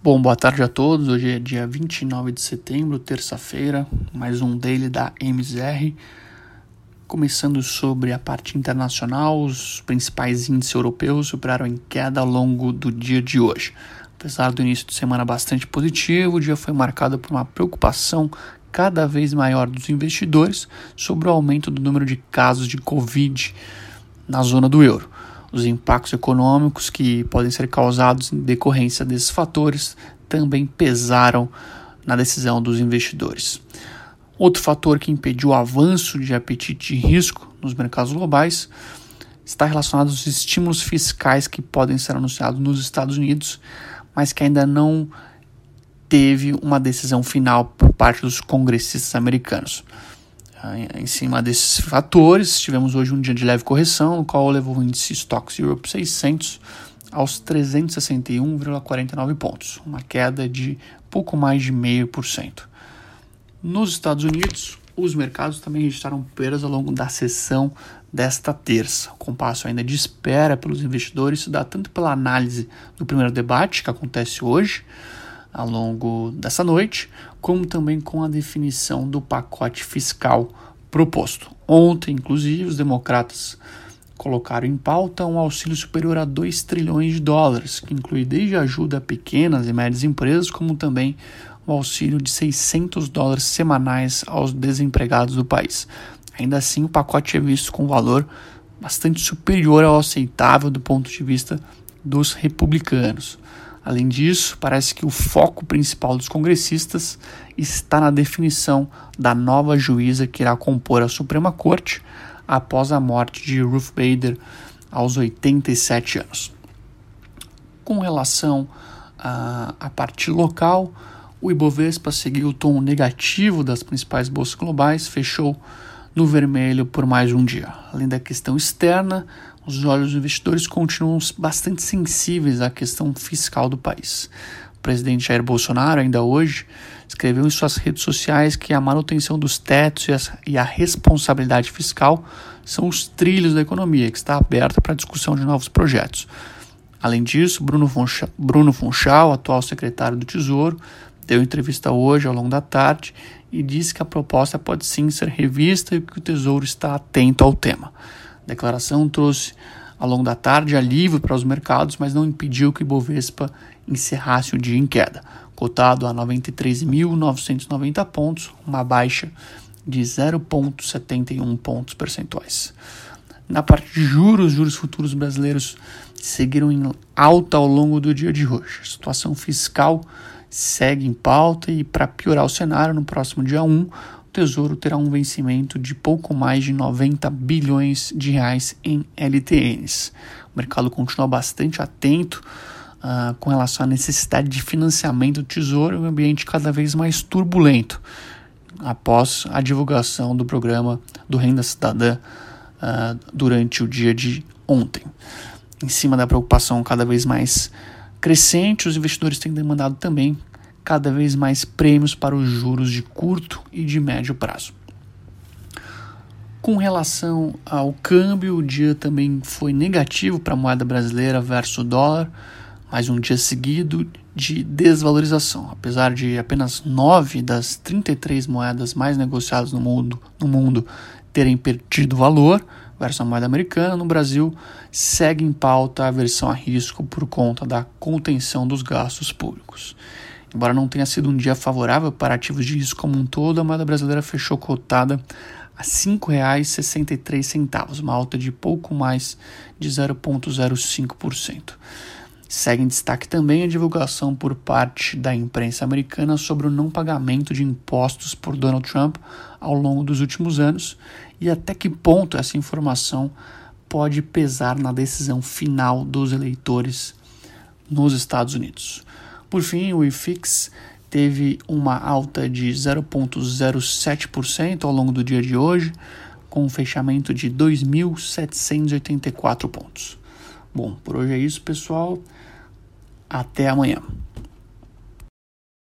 Bom, boa tarde a todos. Hoje é dia 29 de setembro, terça-feira, mais um daily da MZR. Começando sobre a parte internacional, os principais índices europeus superaram em queda ao longo do dia de hoje. Apesar do início de semana bastante positivo, o dia foi marcado por uma preocupação cada vez maior dos investidores sobre o aumento do número de casos de Covid na zona do euro os impactos econômicos que podem ser causados em decorrência desses fatores também pesaram na decisão dos investidores. Outro fator que impediu o avanço de apetite de risco nos mercados globais está relacionado aos estímulos fiscais que podem ser anunciados nos Estados Unidos, mas que ainda não teve uma decisão final por parte dos congressistas americanos. Em cima desses fatores, tivemos hoje um dia de leve correção, no qual levou o índice Stocks Europe 600 aos 361,49 pontos, uma queda de pouco mais de 0,5%. Nos Estados Unidos, os mercados também registraram perdas ao longo da sessão desta terça. O compasso ainda de espera pelos investidores se dá tanto pela análise do primeiro debate, que acontece hoje, ao longo dessa noite, como também com a definição do pacote fiscal proposto. Ontem, inclusive, os democratas colocaram em pauta um auxílio superior a 2 trilhões de dólares, que inclui desde ajuda a pequenas e médias empresas, como também o um auxílio de 600 dólares semanais aos desempregados do país. Ainda assim, o pacote é visto com valor bastante superior ao aceitável do ponto de vista dos republicanos. Além disso, parece que o foco principal dos congressistas está na definição da nova juíza que irá compor a Suprema Corte após a morte de Ruth Bader aos 87 anos. Com relação à, à parte local, o Ibovespa seguiu o tom negativo das principais bolsas globais, fechou no vermelho por mais um dia. Além da questão externa, os olhos dos investidores continuam bastante sensíveis à questão fiscal do país. O presidente Jair Bolsonaro, ainda hoje, escreveu em suas redes sociais que a manutenção dos tetos e, a responsabilidade fiscal são os trilhos da economia, que está aberta para a discussão de novos projetos. Além disso, Bruno Funchal, Bruno Funchal, atual secretário do Tesouro, deu entrevista hoje ao longo da tarde e disse que a proposta pode sim ser revista e que o Tesouro está atento ao tema. Declaração trouxe ao longo da tarde alívio para os mercados, mas não impediu que o Ibovespa encerrasse o dia em queda, cotado a 93.990 pontos, uma baixa de 0,71 pontos percentuais. Na parte de juros, juros futuros brasileiros seguiram em alta ao longo do dia de hoje. A situação fiscal segue em pauta e, para piorar o cenário, no próximo dia 1, Tesouro terá um vencimento de pouco mais de 90 bilhões de reais em LTNs. O mercado continua bastante atento uh, com relação à necessidade de financiamento do Tesouro em um ambiente cada vez mais turbulento após a divulgação do programa do Renda Cidadã uh, durante o dia de ontem. Em cima da preocupação cada vez mais crescente, os investidores têm demandado também cada vez mais prêmios para os juros de curto e de médio prazo. Com relação ao câmbio, o dia também foi negativo para a moeda brasileira versus o dólar, mais um dia seguido de desvalorização. Apesar de apenas 9 das 33 moedas mais negociadas no mundo, no mundo terem perdido valor versus a moeda americana, no Brasil segue em pauta a aversão a risco por conta da contenção dos gastos públicos. Embora não tenha sido um dia favorável para ativos de risco como um todo, a moeda brasileira fechou cotada a R$ 5,63, uma alta de pouco mais de 0,05%. Segue em destaque também a divulgação por parte da imprensa americana sobre o não pagamento de impostos por Donald Trump ao longo dos últimos anos e até que ponto essa informação pode pesar na decisão final dos eleitores nos Estados Unidos. Por fim, o IFIX teve uma alta de 0,07% ao longo do dia de hoje, com um fechamento de 2.784 pontos. Bom, por hoje é isso, pessoal. Até amanhã.